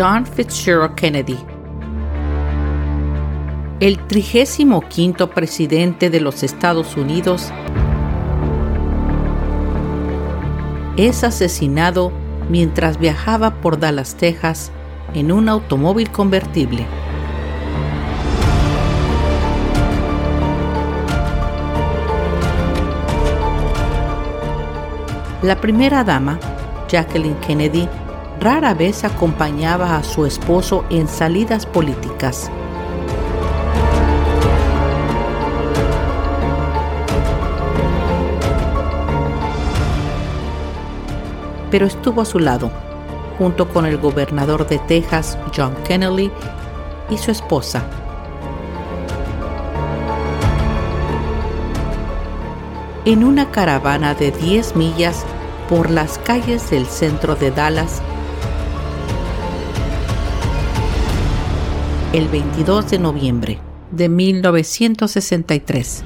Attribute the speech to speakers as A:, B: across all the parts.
A: John Fitzgerald Kennedy. El 35 presidente de los Estados Unidos es asesinado mientras viajaba por Dallas, Texas, en un automóvil convertible. La primera dama, Jacqueline Kennedy, rara vez acompañaba a su esposo en salidas políticas. Pero estuvo a su lado, junto con el gobernador de Texas, John Kennedy, y su esposa. En una caravana de 10 millas por las calles del centro de Dallas, el 22 de noviembre de 1963.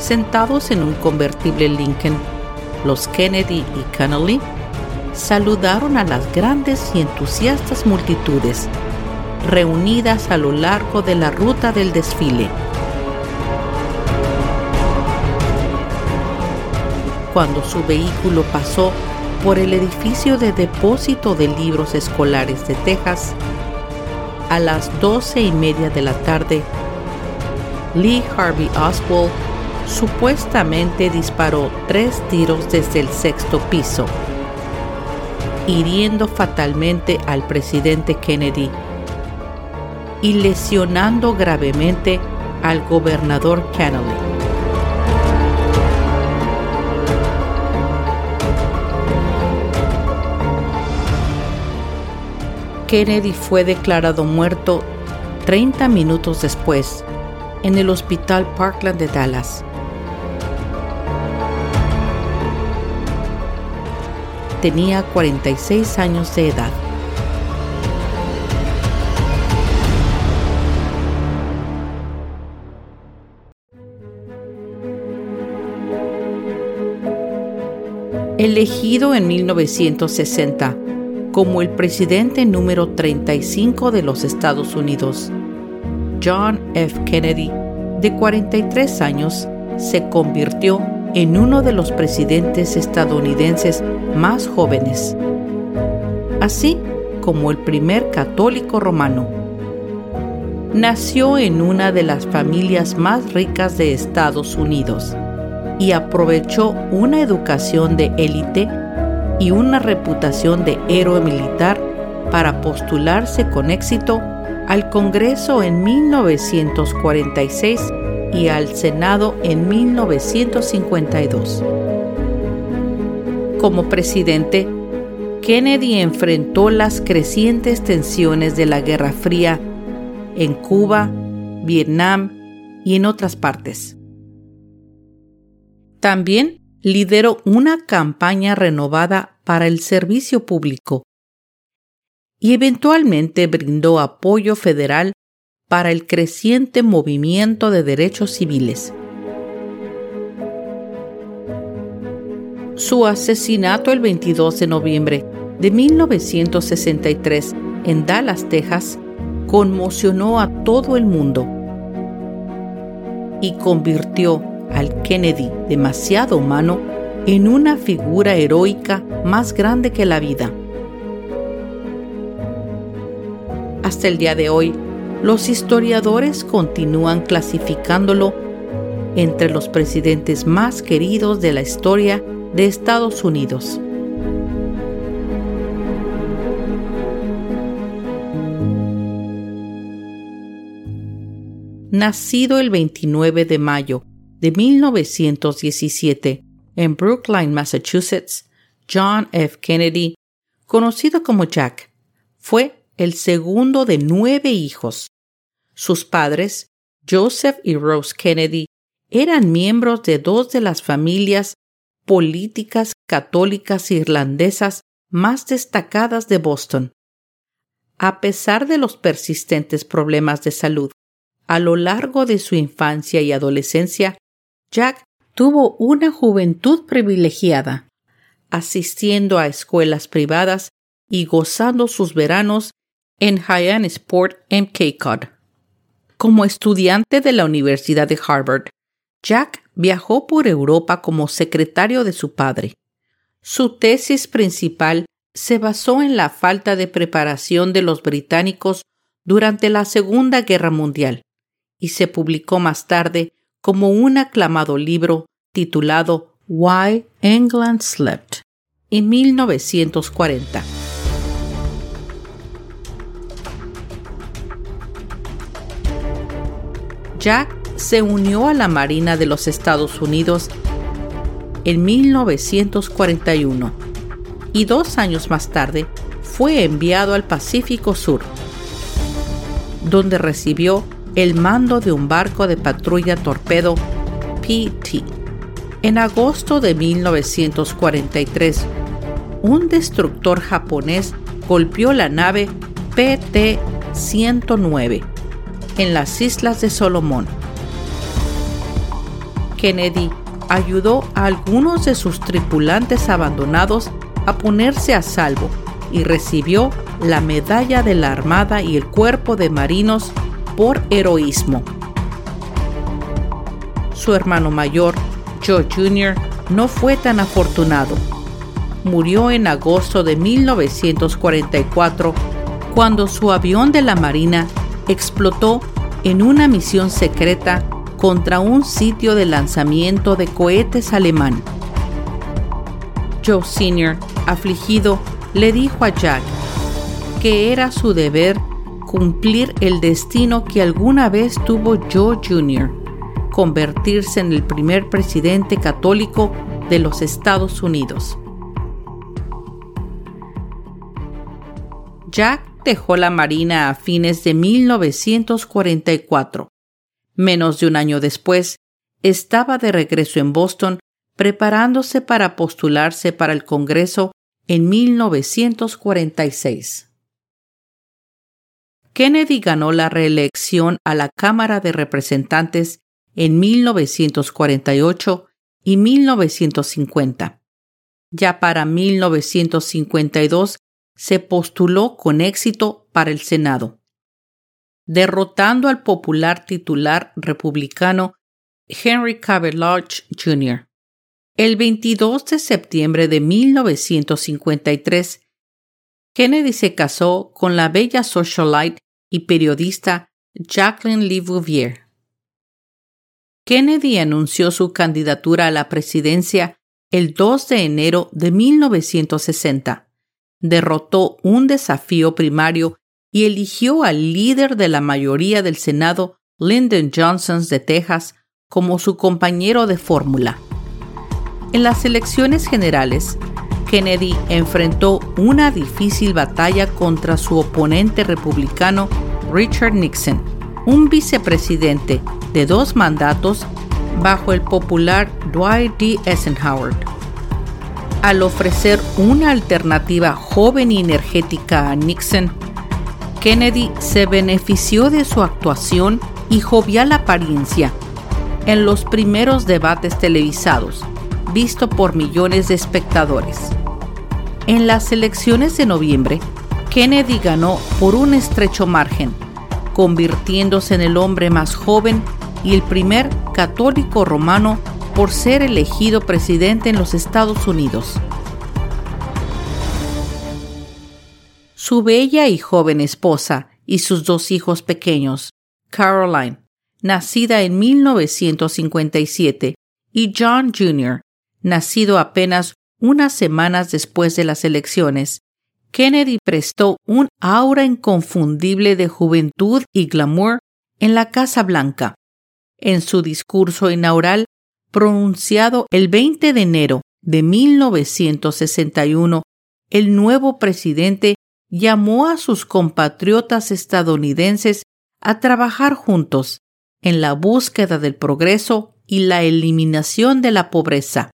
A: Sentados en un convertible Lincoln, los Kennedy y Connolly saludaron a las grandes y entusiastas multitudes reunidas a lo largo de la ruta del desfile. Cuando su vehículo pasó por el edificio de depósito de libros escolares de Texas. A las doce y media de la tarde, Lee Harvey Oswald supuestamente disparó tres tiros desde el sexto piso, hiriendo fatalmente al presidente Kennedy y lesionando gravemente al gobernador Kennedy. Kennedy fue declarado muerto 30 minutos después en el Hospital Parkland de Dallas. Tenía 46 años de edad. Elegido en 1960 como el presidente número 35 de los Estados Unidos. John F. Kennedy, de 43 años, se convirtió en uno de los presidentes estadounidenses más jóvenes, así como el primer católico romano. Nació en una de las familias más ricas de Estados Unidos y aprovechó una educación de élite y una reputación de héroe militar para postularse con éxito al Congreso en 1946 y al Senado en 1952. Como presidente, Kennedy enfrentó las crecientes tensiones de la Guerra Fría en Cuba, Vietnam y en otras partes. También lideró una campaña renovada para el servicio público y eventualmente brindó apoyo federal para el creciente movimiento de derechos civiles. Su asesinato el 22 de noviembre de 1963 en Dallas, Texas, conmocionó a todo el mundo y convirtió al Kennedy demasiado humano en una figura heroica más grande que la vida. Hasta el día de hoy, los historiadores continúan clasificándolo entre los presidentes más queridos de la historia de Estados Unidos. Nacido el 29 de mayo de 1917 en Brookline, Massachusetts, John F. Kennedy, conocido como Jack, fue el segundo de nueve hijos. Sus padres, Joseph y Rose Kennedy, eran miembros de dos de las familias políticas católicas irlandesas más destacadas de Boston. A pesar de los persistentes problemas de salud, a lo largo de su infancia y adolescencia, Jack tuvo una juventud privilegiada, asistiendo a escuelas privadas y gozando sus veranos en Hyannisport en Cape. Como estudiante de la Universidad de Harvard, Jack viajó por Europa como secretario de su padre. Su tesis principal se basó en la falta de preparación de los británicos durante la Segunda Guerra Mundial y se publicó más tarde como un aclamado libro titulado Why England Slept en 1940. Jack se unió a la Marina de los Estados Unidos en 1941 y dos años más tarde fue enviado al Pacífico Sur, donde recibió el mando de un barco de patrulla torpedo PT. En agosto de 1943, un destructor japonés golpeó la nave PT-109 en las Islas de Solomón. Kennedy ayudó a algunos de sus tripulantes abandonados a ponerse a salvo y recibió la medalla de la Armada y el Cuerpo de Marinos por heroísmo. Su hermano mayor, Joe Jr., no fue tan afortunado. Murió en agosto de 1944 cuando su avión de la Marina explotó en una misión secreta contra un sitio de lanzamiento de cohetes alemán. Joe Sr., afligido, le dijo a Jack que era su deber cumplir el destino que alguna vez tuvo Joe Jr., convertirse en el primer presidente católico de los Estados Unidos. Jack dejó la Marina a fines de 1944. Menos de un año después, estaba de regreso en Boston preparándose para postularse para el Congreso en 1946. Kennedy ganó la reelección a la Cámara de Representantes en 1948 y 1950. Ya para 1952 se postuló con éxito para el Senado, derrotando al popular titular republicano Henry Cabot Lodge Jr. El 22 de septiembre de 1953, Kennedy se casó con la bella socialite y periodista Jacqueline Lee Bouvier. Kennedy anunció su candidatura a la presidencia el 2 de enero de 1960. Derrotó un desafío primario y eligió al líder de la mayoría del Senado, Lyndon Johnson de Texas, como su compañero de fórmula. En las elecciones generales, Kennedy enfrentó una difícil batalla contra su oponente republicano Richard Nixon, un vicepresidente de dos mandatos bajo el popular Dwight D. Eisenhower. Al ofrecer una alternativa joven y energética a Nixon, Kennedy se benefició de su actuación y jovial apariencia en los primeros debates televisados, visto por millones de espectadores. En las elecciones de noviembre, Kennedy ganó por un estrecho margen, convirtiéndose en el hombre más joven y el primer católico romano por ser elegido presidente en los Estados Unidos. Su bella y joven esposa y sus dos hijos pequeños, Caroline, nacida en 1957, y John Jr., nacido apenas unas semanas después de las elecciones, Kennedy prestó un aura inconfundible de juventud y glamour en la Casa Blanca. En su discurso inaugural, pronunciado el 20 de enero de 1961, el nuevo presidente llamó a sus compatriotas estadounidenses a trabajar juntos en la búsqueda del progreso y la eliminación de la pobreza,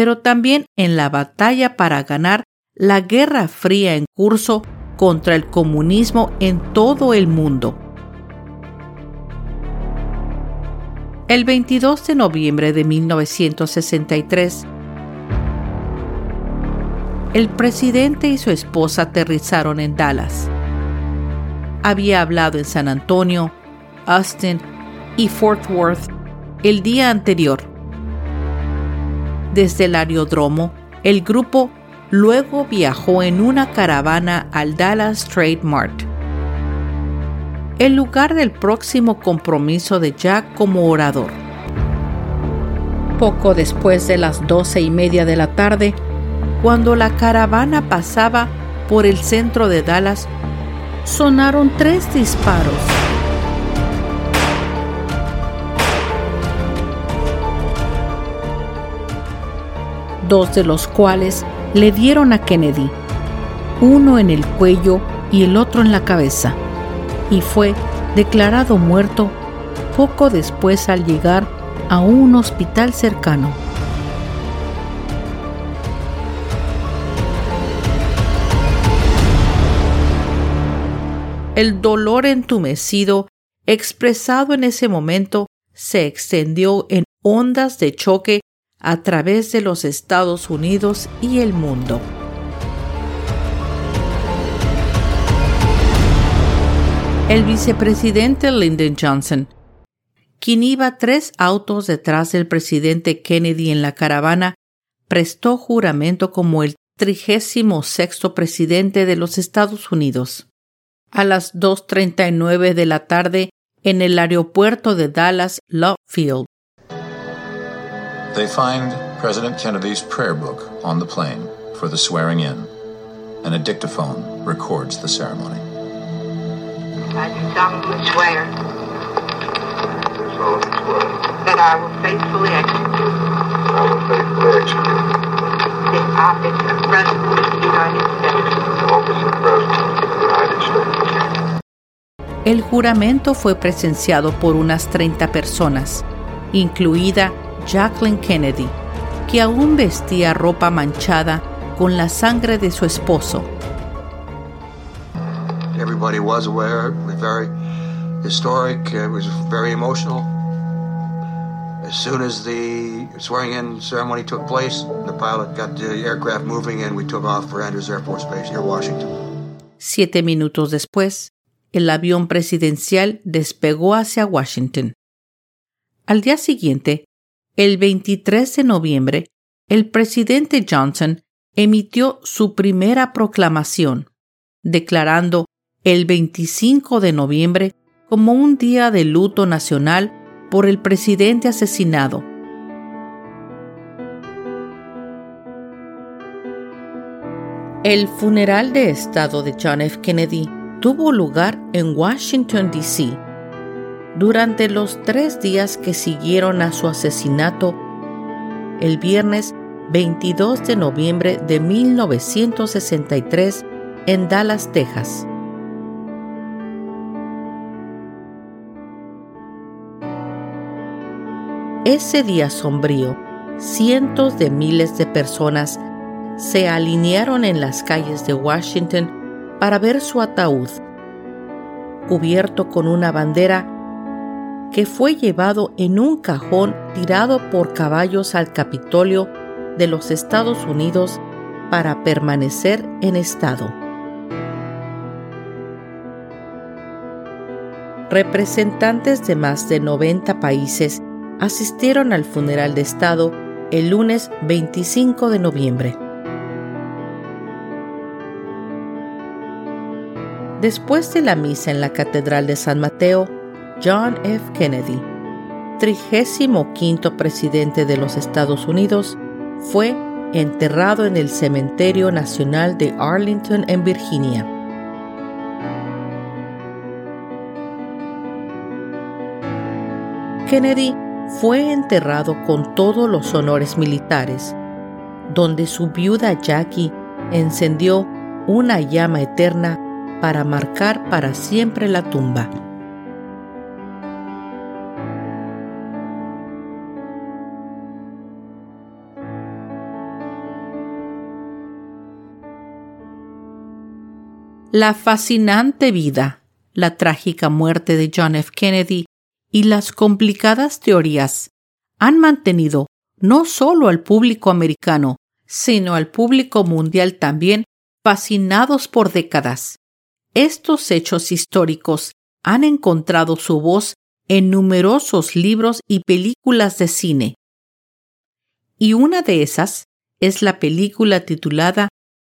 A: pero también en la batalla para ganar la Guerra Fría en curso contra el comunismo en todo el mundo. El 22 de noviembre de 1963, el presidente y su esposa aterrizaron en Dallas. Había hablado en San Antonio, Austin y Fort Worth el día anterior. Desde el aeródromo, el grupo luego viajó en una caravana al Dallas Trade Mart, el lugar del próximo compromiso de Jack como orador. Poco después de las doce y media de la tarde, cuando la caravana pasaba por el centro de Dallas, sonaron tres disparos. Dos de los cuales le dieron a Kennedy, uno en el cuello y el otro en la cabeza, y fue declarado muerto poco después al llegar a un hospital cercano. El dolor entumecido expresado en ese momento se extendió en ondas de choque a través de los Estados Unidos y el mundo. El vicepresidente Lyndon Johnson, quien iba tres autos detrás del presidente Kennedy en la caravana, prestó juramento como el trigésimo sexto presidente de los Estados Unidos. A las 2.39 de la tarde, en el aeropuerto de Dallas Love Field,
B: They find President Kennedy's prayer book on the plane for the swearing in, and a dictaphone records the ceremony.
C: I do solemnly swear that I will faithfully execute
D: I will faithfully execute
C: the office of President of the United States
D: the office of President of the United States.
A: El juramento fue presenciado por unas 30 personas, incluida Jacqueline Kennedy, que aún vestía ropa manchada con la sangre de su esposo.
D: Everybody was aware. It was very historic. It was very emotional. As soon as the swearing-in ceremony took place, the pilot got the aircraft moving and we took off for Andrews Air Force Base near Washington.
A: Siete minutos después, el avión presidencial despegó hacia Washington. Al día siguiente, el 23 de noviembre, el presidente Johnson emitió su primera proclamación, declarando el 25 de noviembre como un día de luto nacional por el presidente asesinado. El funeral de Estado de John F. Kennedy tuvo lugar en Washington, D.C. Durante los tres días que siguieron a su asesinato, el viernes 22 de noviembre de 1963 en Dallas, Texas. Ese día sombrío, cientos de miles de personas se alinearon en las calles de Washington para ver su ataúd, cubierto con una bandera que fue llevado en un cajón tirado por caballos al Capitolio de los Estados Unidos para permanecer en estado. Representantes de más de 90 países asistieron al funeral de Estado el lunes 25 de noviembre. Después de la misa en la Catedral de San Mateo, John F. Kennedy, 35 presidente de los Estados Unidos, fue enterrado en el Cementerio Nacional de Arlington, en Virginia. Kennedy fue enterrado con todos los honores militares, donde su viuda Jackie encendió una llama eterna para marcar para siempre la tumba. La fascinante vida, la trágica muerte de John F. Kennedy y las complicadas teorías han mantenido no solo al público americano, sino al público mundial también fascinados por décadas. Estos hechos históricos han encontrado su voz en numerosos libros y películas de cine. Y una de esas es la película titulada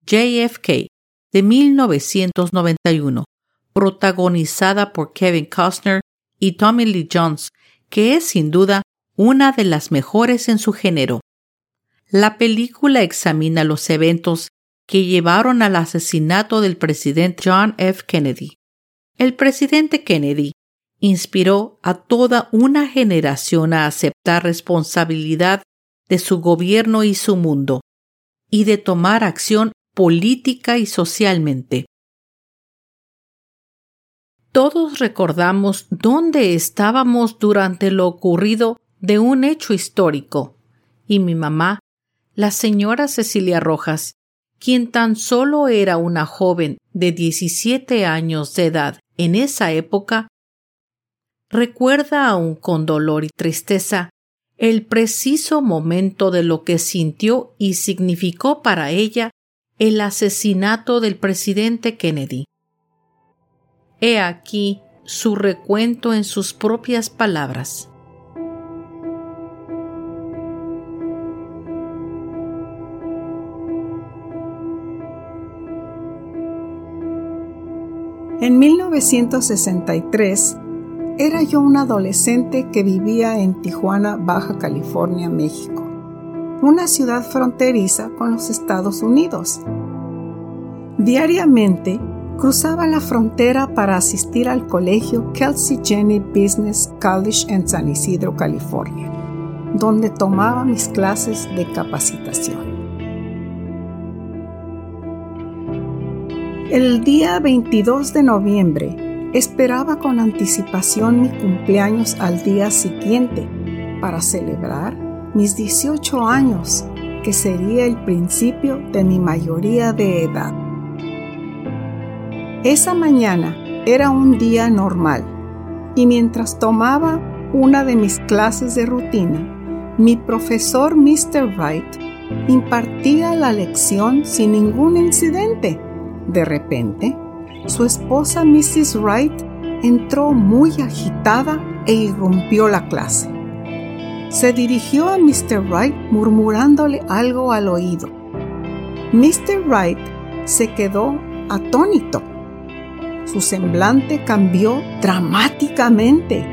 A: JFK de 1991, protagonizada por Kevin Costner y Tommy Lee Jones, que es sin duda una de las mejores en su género. La película examina los eventos que llevaron al asesinato del presidente John F. Kennedy. El presidente Kennedy inspiró a toda una generación a aceptar responsabilidad de su gobierno y su mundo, y de tomar acción política y socialmente. Todos recordamos dónde estábamos durante lo ocurrido de un hecho histórico, y mi mamá, la señora Cecilia Rojas, quien tan solo era una joven de 17 años de edad en esa época, recuerda aún con dolor y tristeza el preciso momento de lo que sintió y significó para ella el asesinato del presidente Kennedy. He aquí su recuento en sus propias palabras.
E: En 1963 era yo un adolescente que vivía en Tijuana, Baja California, México, una ciudad fronteriza con los Estados Unidos. Diariamente cruzaba la frontera para asistir al colegio Kelsey Jenny Business College en San Isidro, California, donde tomaba mis clases de capacitación. El día 22 de noviembre esperaba con anticipación mi cumpleaños al día siguiente para celebrar mis 18 años, que sería el principio de mi mayoría de edad. Esa mañana era un día normal y mientras tomaba una de mis clases de rutina, mi profesor Mr. Wright impartía la lección sin ningún incidente de repente, su esposa Mrs. Wright entró muy agitada e irrumpió la clase. Se dirigió a Mr. Wright murmurándole algo al oído. Mr. Wright se quedó atónito. Su semblante cambió dramáticamente.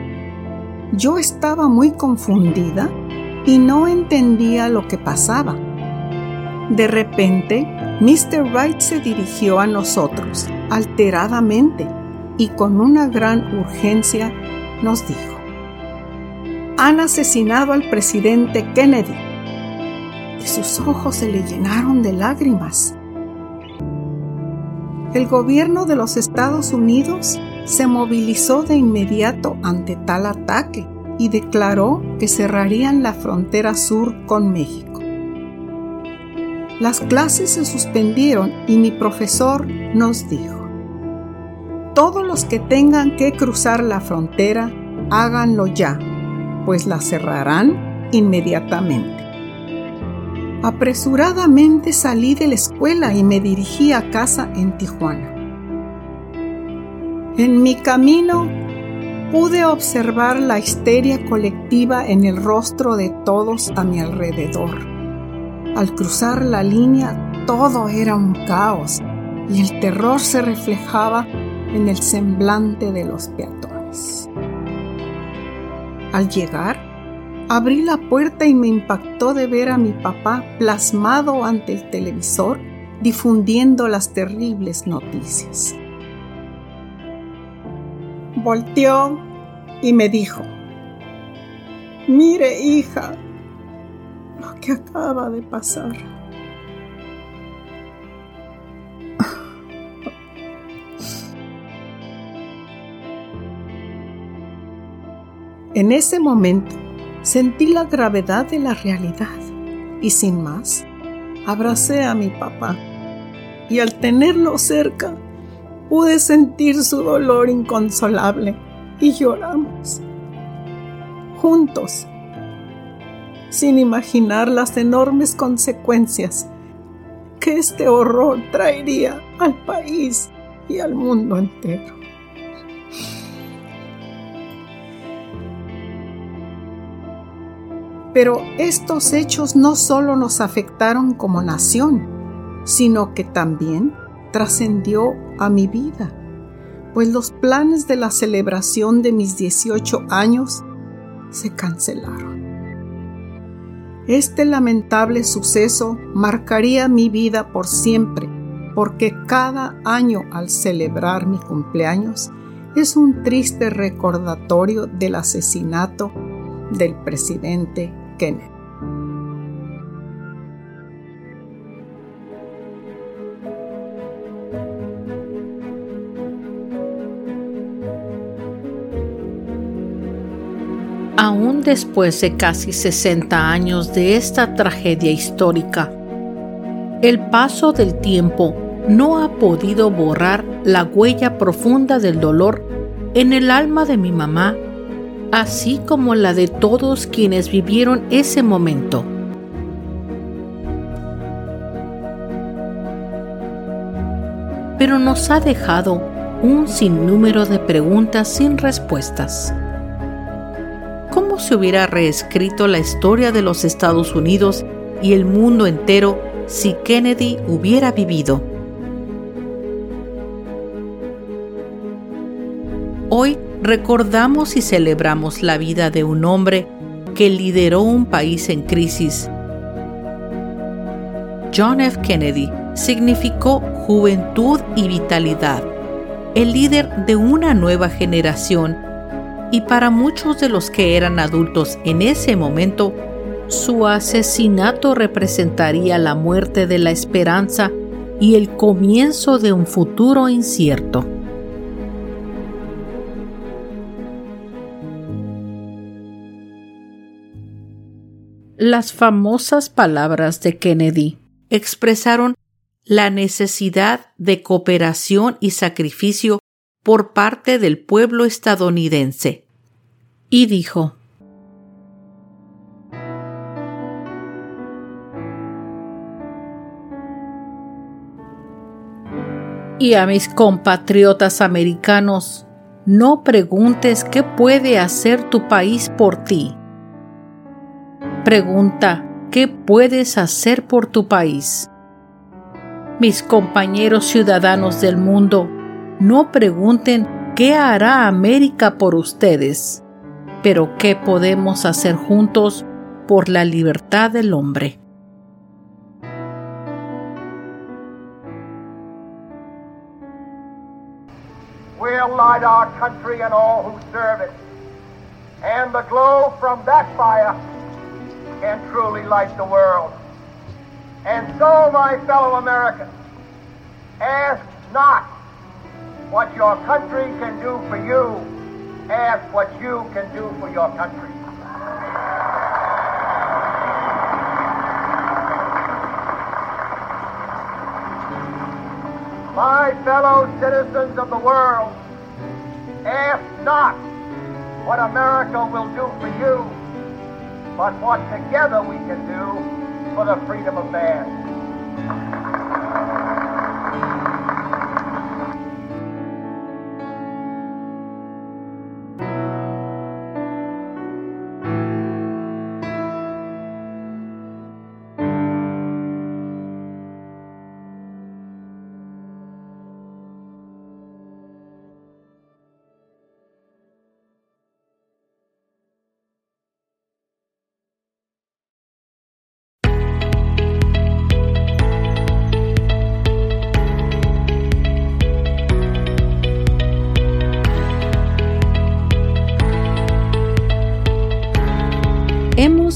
E: Yo estaba muy confundida y no entendía lo que pasaba. De repente, Mr. Wright se dirigió a nosotros alteradamente y con una gran urgencia nos dijo, han asesinado al presidente Kennedy. Y sus ojos se le llenaron de lágrimas. El gobierno de los Estados Unidos se movilizó de inmediato ante tal ataque y declaró que cerrarían la frontera sur con México. Las clases se suspendieron y mi profesor nos dijo, todos los que tengan que cruzar la frontera, háganlo ya, pues la cerrarán inmediatamente. Apresuradamente salí de la escuela y me dirigí a casa en Tijuana. En mi camino pude observar la histeria colectiva en el rostro de todos a mi alrededor. Al cruzar la línea todo era un caos y el terror se reflejaba en el semblante de los peatones. Al llegar, abrí la puerta y me impactó de ver a mi papá plasmado ante el televisor difundiendo las terribles noticias. Volteó y me dijo, mire hija, lo que acaba de pasar. En ese momento sentí la gravedad de la realidad y sin más, abracé a mi papá y al tenerlo cerca pude sentir su dolor inconsolable y lloramos juntos sin imaginar las enormes consecuencias que este horror traería al país y al mundo entero. Pero estos hechos no solo nos afectaron como nación, sino que también trascendió a mi vida, pues los planes de la celebración de mis 18 años se cancelaron. Este lamentable suceso marcaría mi vida por siempre, porque cada año al celebrar mi cumpleaños es un triste recordatorio del asesinato del presidente
A: Aún después de casi 60 años de esta tragedia histórica, el paso del tiempo no ha podido borrar la huella profunda del dolor en el alma de mi mamá así como la de todos quienes vivieron ese momento. Pero nos ha dejado un sinnúmero de preguntas sin respuestas. ¿Cómo se hubiera reescrito la historia de los Estados Unidos y el mundo entero si Kennedy hubiera vivido? Hoy recordamos y celebramos la vida de un hombre que lideró un país en crisis. John F. Kennedy significó juventud y vitalidad, el líder de una nueva generación y para muchos de los que eran adultos en ese momento, su asesinato representaría la muerte de la esperanza y el comienzo de un futuro incierto. Las famosas palabras de Kennedy expresaron la necesidad de cooperación y sacrificio por parte del pueblo estadounidense. Y dijo, Y a mis compatriotas americanos, no preguntes qué puede hacer tu país por ti Pregunta, ¿qué puedes hacer por tu país? Mis compañeros ciudadanos del mundo, no pregunten qué hará América por ustedes, pero qué podemos hacer juntos por la libertad del hombre.
F: Can truly light the world. And so, my fellow Americans, ask not what your country can do for you, ask what you can do for your country. My fellow citizens of the world, ask not what America will do for you, but what together we can do for the freedom of man.